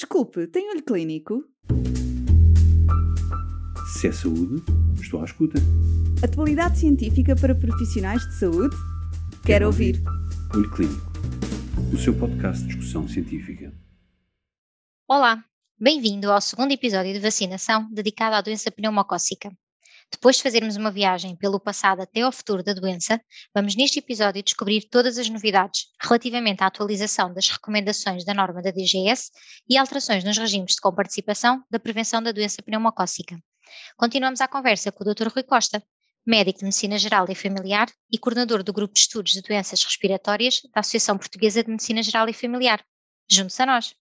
Desculpe, tem olho clínico? Se é saúde, estou à escuta. Atualidade científica para profissionais de saúde? Quero, Quero ouvir. ouvir. Olho Clínico, o seu podcast de discussão científica. Olá, bem-vindo ao segundo episódio de vacinação dedicado à doença pneumocócica. Depois de fazermos uma viagem pelo passado até ao futuro da doença, vamos neste episódio descobrir todas as novidades relativamente à atualização das recomendações da norma da DGS e alterações nos regimes de comparticipação da prevenção da doença pneumocócica. Continuamos a conversa com o Dr. Rui Costa, médico de Medicina Geral e Familiar e coordenador do Grupo de Estudos de Doenças Respiratórias da Associação Portuguesa de Medicina Geral e Familiar. Juntos a nós.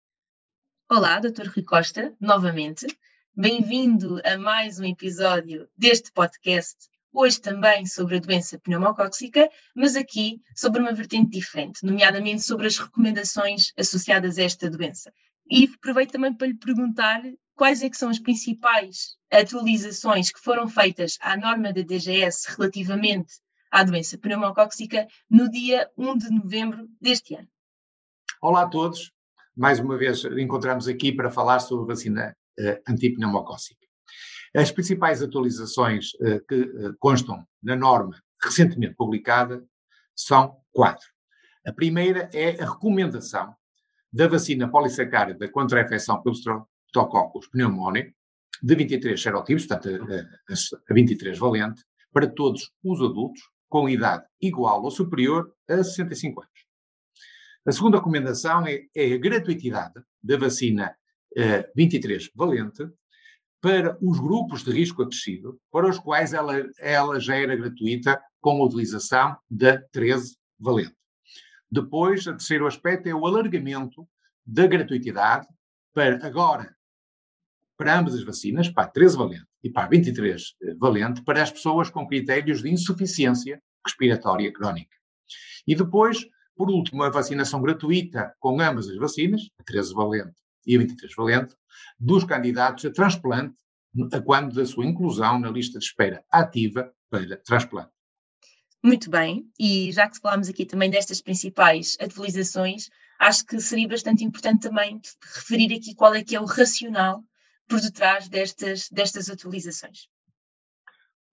Olá, Dr. Rui Costa, novamente. Bem-vindo a mais um episódio deste podcast, hoje também sobre a doença pneumocóxica, mas aqui sobre uma vertente diferente, nomeadamente sobre as recomendações associadas a esta doença. E aproveito também para lhe perguntar quais é são as principais atualizações que foram feitas à norma da DGS relativamente à doença pneumocóxica no dia 1 de novembro deste ano. Olá a todos. Mais uma vez encontramos aqui para falar sobre a vacina antipneumocócica. As principais atualizações uh, que uh, constam na norma recentemente publicada são quatro. A primeira é a recomendação da vacina polissacárida contra a infecção pelo Streptococcus pneumoniae de 23 serotipos, portanto a, a 23 valente, para todos os adultos com idade igual ou superior a 65 anos. A segunda recomendação é, é a gratuitidade da vacina 23 eh, valente para os grupos de risco acrescido, para os quais ela, ela já era gratuita com a utilização da 13 valente. Depois, o terceiro aspecto é o alargamento da gratuitidade para agora, para ambas as vacinas, para a 13 valente e para a 23 eh, valente, para as pessoas com critérios de insuficiência respiratória crónica. E depois, por último, a vacinação gratuita com ambas as vacinas, a 13 valente e a 23 valente, dos candidatos a transplante a quando da sua inclusão na lista de espera ativa para transplante. Muito bem, e já que falámos aqui também destas principais atualizações, acho que seria bastante importante também referir aqui qual é que é o racional por detrás destas, destas atualizações.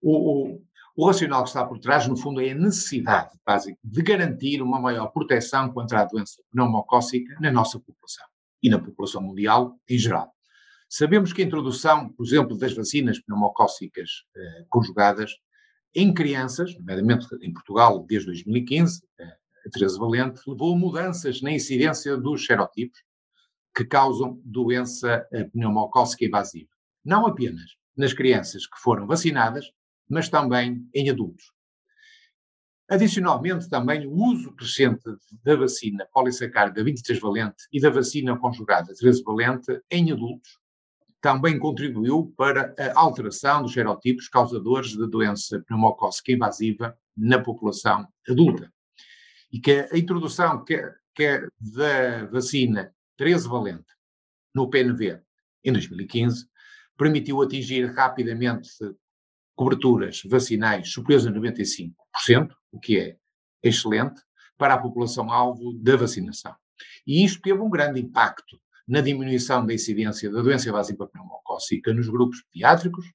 O, o, o racional que está por trás, no fundo, é a necessidade básica de garantir uma maior proteção contra a doença pneumocócica na nossa população e na população mundial em geral. Sabemos que a introdução, por exemplo, das vacinas pneumocócicas eh, conjugadas em crianças, nomeadamente em Portugal desde 2015, eh, a 13 valente, levou a mudanças na incidência dos serotipos que causam doença eh, pneumocócica invasiva. Não apenas nas crianças que foram vacinadas, mas também em adultos. Adicionalmente, também o uso crescente da vacina polissacárida 23 valente e da vacina conjugada 13 valente em adultos também contribuiu para a alteração dos serotipos causadores de doença pneumocócica invasiva na população adulta. E que a introdução quer da vacina 13 valente no PNV em 2015 permitiu atingir rapidamente coberturas vacinais superiores a 95%, o que é excelente, para a população-alvo da vacinação. E isto teve um grande impacto na diminuição da incidência da doença invasiva pneumocócica nos grupos pediátricos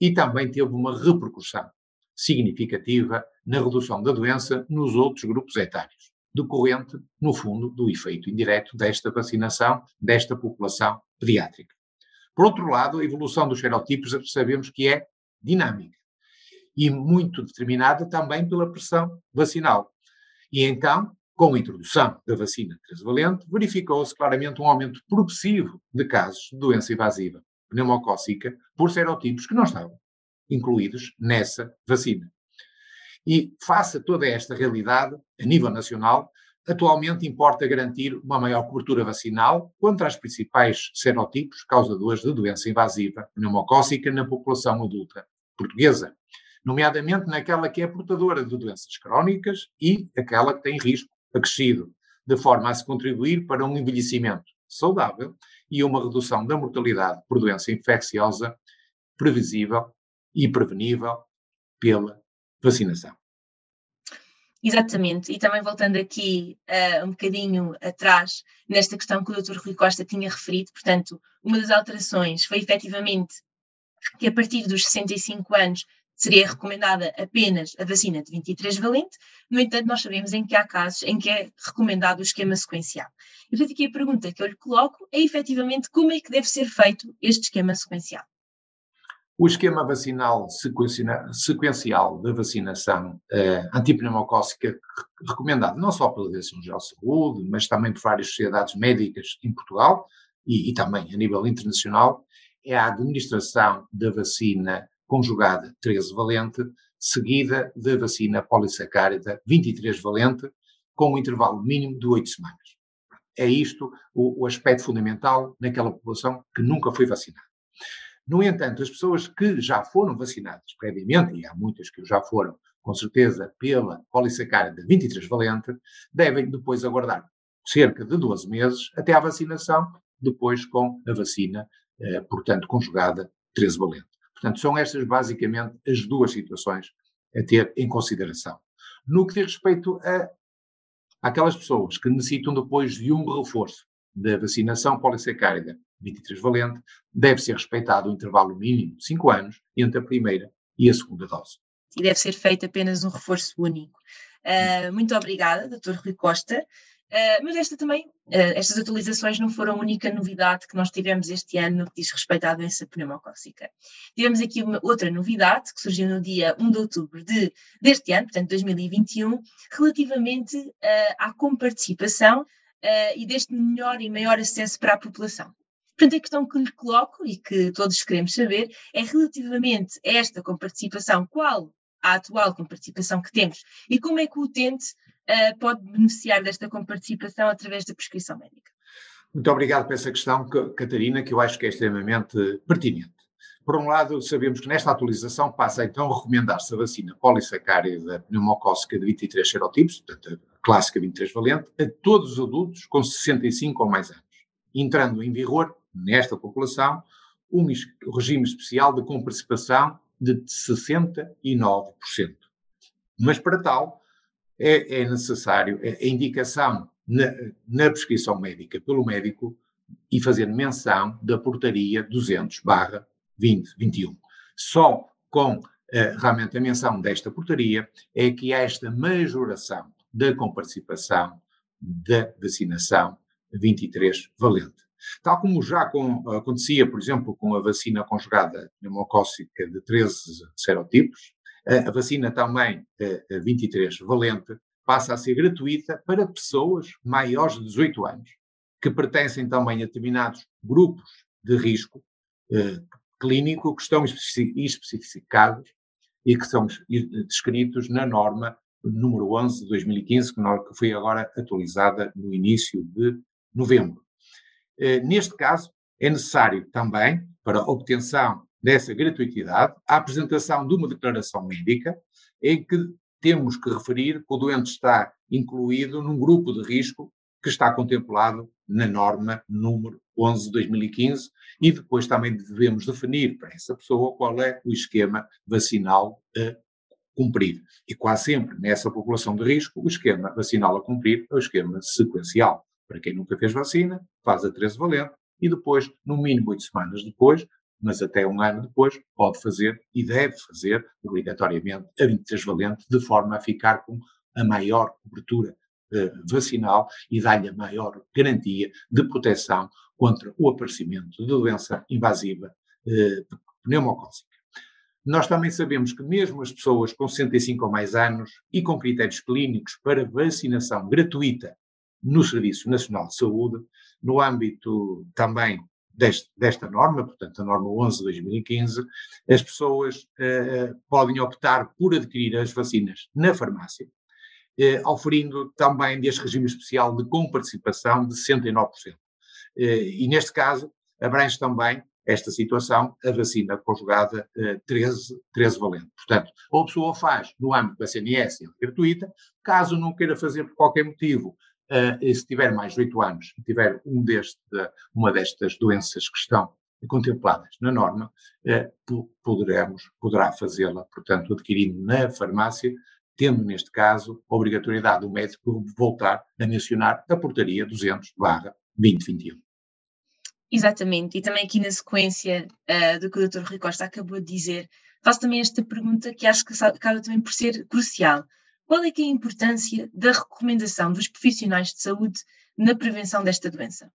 e também teve uma repercussão significativa na redução da doença nos outros grupos etários, decorrente, no fundo, do efeito indireto desta vacinação desta população pediátrica. Por outro lado, a evolução dos serotipos sabemos que é dinâmica e muito determinada também pela pressão vacinal. E então, com a introdução da vacina trivalente, verificou-se claramente um aumento progressivo de casos de doença invasiva pneumocócica por serotipos que não estavam incluídos nessa vacina. E, face a toda esta realidade, a nível nacional, atualmente importa garantir uma maior cobertura vacinal contra os principais serotipos causadores de doença invasiva pneumocócica na população adulta portuguesa, nomeadamente naquela que é portadora de doenças crónicas e aquela que tem risco acrescido, de forma a se contribuir para um envelhecimento saudável e uma redução da mortalidade por doença infecciosa previsível e prevenível pela vacinação. Exatamente, e também voltando aqui uh, um bocadinho atrás, nesta questão que o Dr. Rui Costa tinha referido, portanto, uma das alterações foi efetivamente que a partir dos 65 anos seria recomendada apenas a vacina de 23 valente, no entanto, nós sabemos em que há casos em que é recomendado o esquema sequencial. E, portanto, aqui a pergunta que eu lhe coloco é efetivamente como é que deve ser feito este esquema sequencial. O esquema vacinal sequencial da vacinação eh, antipneumocócica, recomendado não só pela Direção-Geral de Saúde, mas também por várias sociedades médicas em Portugal e, e também a nível internacional, é a administração da vacina conjugada 13 valente, seguida da vacina polissacárida 23 valente, com um intervalo mínimo de 8 semanas. É isto o, o aspecto fundamental naquela população que nunca foi vacinada. No entanto, as pessoas que já foram vacinadas previamente, e há muitas que já foram, com certeza, pela polissacárida 23 valente, devem depois aguardar cerca de 12 meses até à vacinação, depois com a vacina, eh, portanto, conjugada 13 valente. Portanto, são estas basicamente as duas situações a ter em consideração. No que diz respeito a aquelas pessoas que necessitam depois de um reforço da vacinação polissacárida 23 valente, deve ser respeitado o intervalo mínimo de 5 anos entre a primeira e a segunda dose. E deve ser feito apenas um reforço único. Uh, muito obrigada, Dr. Rui Costa. Uh, mas esta também, uh, estas atualizações não foram a única novidade que nós tivemos este ano no que diz respeito à doença pneumocócica. Tivemos aqui uma outra novidade que surgiu no dia 1 de outubro de, deste ano, portanto 2021, relativamente uh, à comparticipação e deste melhor e maior acesso para a população. Portanto, a questão que lhe coloco e que todos queremos saber é relativamente a esta comparticipação, qual a atual comparticipação que temos e como é que o utente uh, pode beneficiar desta comparticipação através da prescrição médica. Muito obrigado por essa questão, Catarina, que eu acho que é extremamente pertinente. Por um lado, sabemos que nesta atualização passa então a recomendar-se a vacina polissacárida pneumocócica de 23 serotipos, portanto a clássica 23 valente, a todos os adultos com 65 ou mais anos, entrando em vigor, nesta população, um regime especial de comparticipação de 69%. Mas para tal, é, é necessário a indicação na, na, prescrição médica pelo médico e fazer menção da portaria 200 barra 2021. Só com uh, realmente a menção desta portaria é que há esta majoração da comparticipação da vacinação 23 valente. Tal como já com, acontecia, por exemplo, com a vacina conjugada pneumocócica de 13 serotipos, a vacina também, a 23 valente, passa a ser gratuita para pessoas maiores de 18 anos, que pertencem também a determinados grupos de risco eh, clínico que estão especificados e que são descritos na norma número 11 de 2015, que foi agora atualizada no início de novembro. Eh, neste caso, é necessário também, para obtenção dessa gratuitidade, a apresentação de uma declaração médica em que temos que referir que o doente está incluído num grupo de risco que está contemplado na norma número 11 de 2015 e depois também devemos definir para essa pessoa qual é o esquema vacinal a cumprir. E quase sempre nessa população de risco, o esquema vacinal a cumprir é o esquema sequencial. Para quem nunca fez vacina, faz a 13 valente e depois, no mínimo 8 semanas depois, mas até um ano depois, pode fazer e deve fazer, obrigatoriamente, a 23 valente, de forma a ficar com a maior cobertura eh, vacinal e dar-lhe a maior garantia de proteção contra o aparecimento de doença invasiva eh, pneumocócica. Nós também sabemos que mesmo as pessoas com 65 ou mais anos e com critérios clínicos para vacinação gratuita no Serviço Nacional de Saúde, no âmbito também deste, desta norma, portanto, a norma 11 de 2015, as pessoas uh, podem optar por adquirir as vacinas na farmácia, uh, oferindo também deste regime especial de comparticipação de 69%. Uh, e neste caso, abrange também esta situação a vacina conjugada 13, 13 valente. Portanto, ou a pessoa faz no âmbito da SNS, é gratuita, caso não queira fazer por qualquer motivo, uh, se tiver mais de 8 anos tiver um deste, uma destas doenças que estão contempladas na norma, uh, poderemos, poderá fazê-la, portanto, adquirindo na farmácia tendo, neste caso, a obrigatoriedade do médico voltar a mencionar a portaria 200-2021. Exatamente, e também aqui na sequência uh, do que o Dr. Rui Costa acabou de dizer, faço também esta pergunta que acho que acaba também por ser crucial. Qual é que é a importância da recomendação dos profissionais de saúde na prevenção desta doença?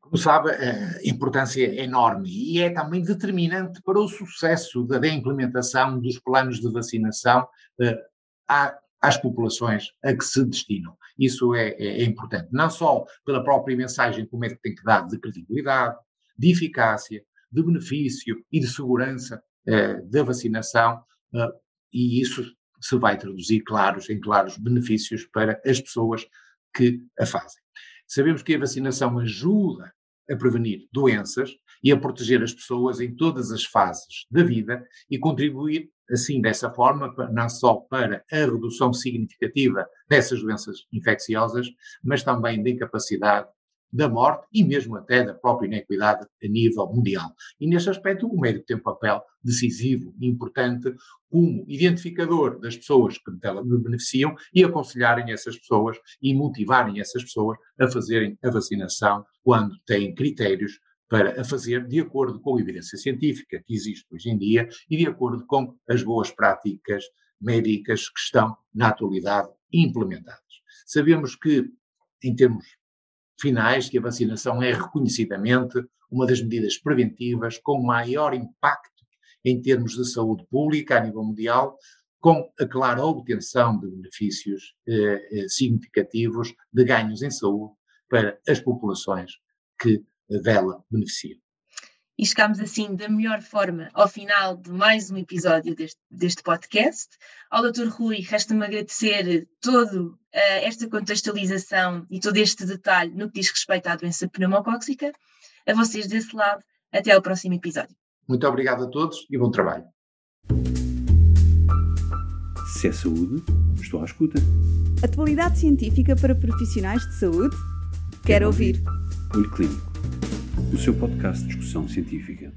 Como sabe, a importância é enorme e é também determinante para o sucesso da, implementação dos planos de vacinação uh, às populações a que se destinam. Isso é, é, é, importante, não só pela própria mensagem que o médico tem que dar de credibilidade, de eficácia, de benefício e de segurança uh, da vacinação, uh, e isso se vai traduzir claros, em claros benefícios para as pessoas que a fazem. Sabemos que a vacinação ajuda a prevenir doenças e a proteger as pessoas em todas as fases da vida e contribuir, assim, dessa forma, não só para a redução significativa dessas doenças infecciosas, mas também da incapacidade da morte e mesmo até da própria inequidade a nível mundial. E neste aspecto o médico tem um papel decisivo e importante como identificador das pessoas que dela beneficiam e aconselharem essas pessoas e motivarem essas pessoas a fazerem a vacinação quando têm critérios para a fazer de acordo com a evidência científica que existe hoje em dia e de acordo com as boas práticas médicas que estão na atualidade implementadas. Sabemos que, em termos finais que a vacinação é reconhecidamente uma das medidas preventivas com maior impacto em termos de saúde pública a nível mundial, com a clara obtenção de benefícios eh, eh significativos de ganhos em saúde para as populações que dela beneficiam. E chegamos assim da melhor forma ao final de mais um episódio deste, deste podcast. Ao Dr. Rui, resta-me agradecer toda uh, esta contextualização e todo este detalhe no que diz respeito à doença pneumocóxica. A vocês desse lado, até ao próximo episódio. Muito obrigado a todos e bom trabalho. Se é saúde, estou à escuta. Atualidade científica para profissionais de saúde? Quero, Quero ouvir. ouvir. Olho Clínico o seu podcast discussão científica.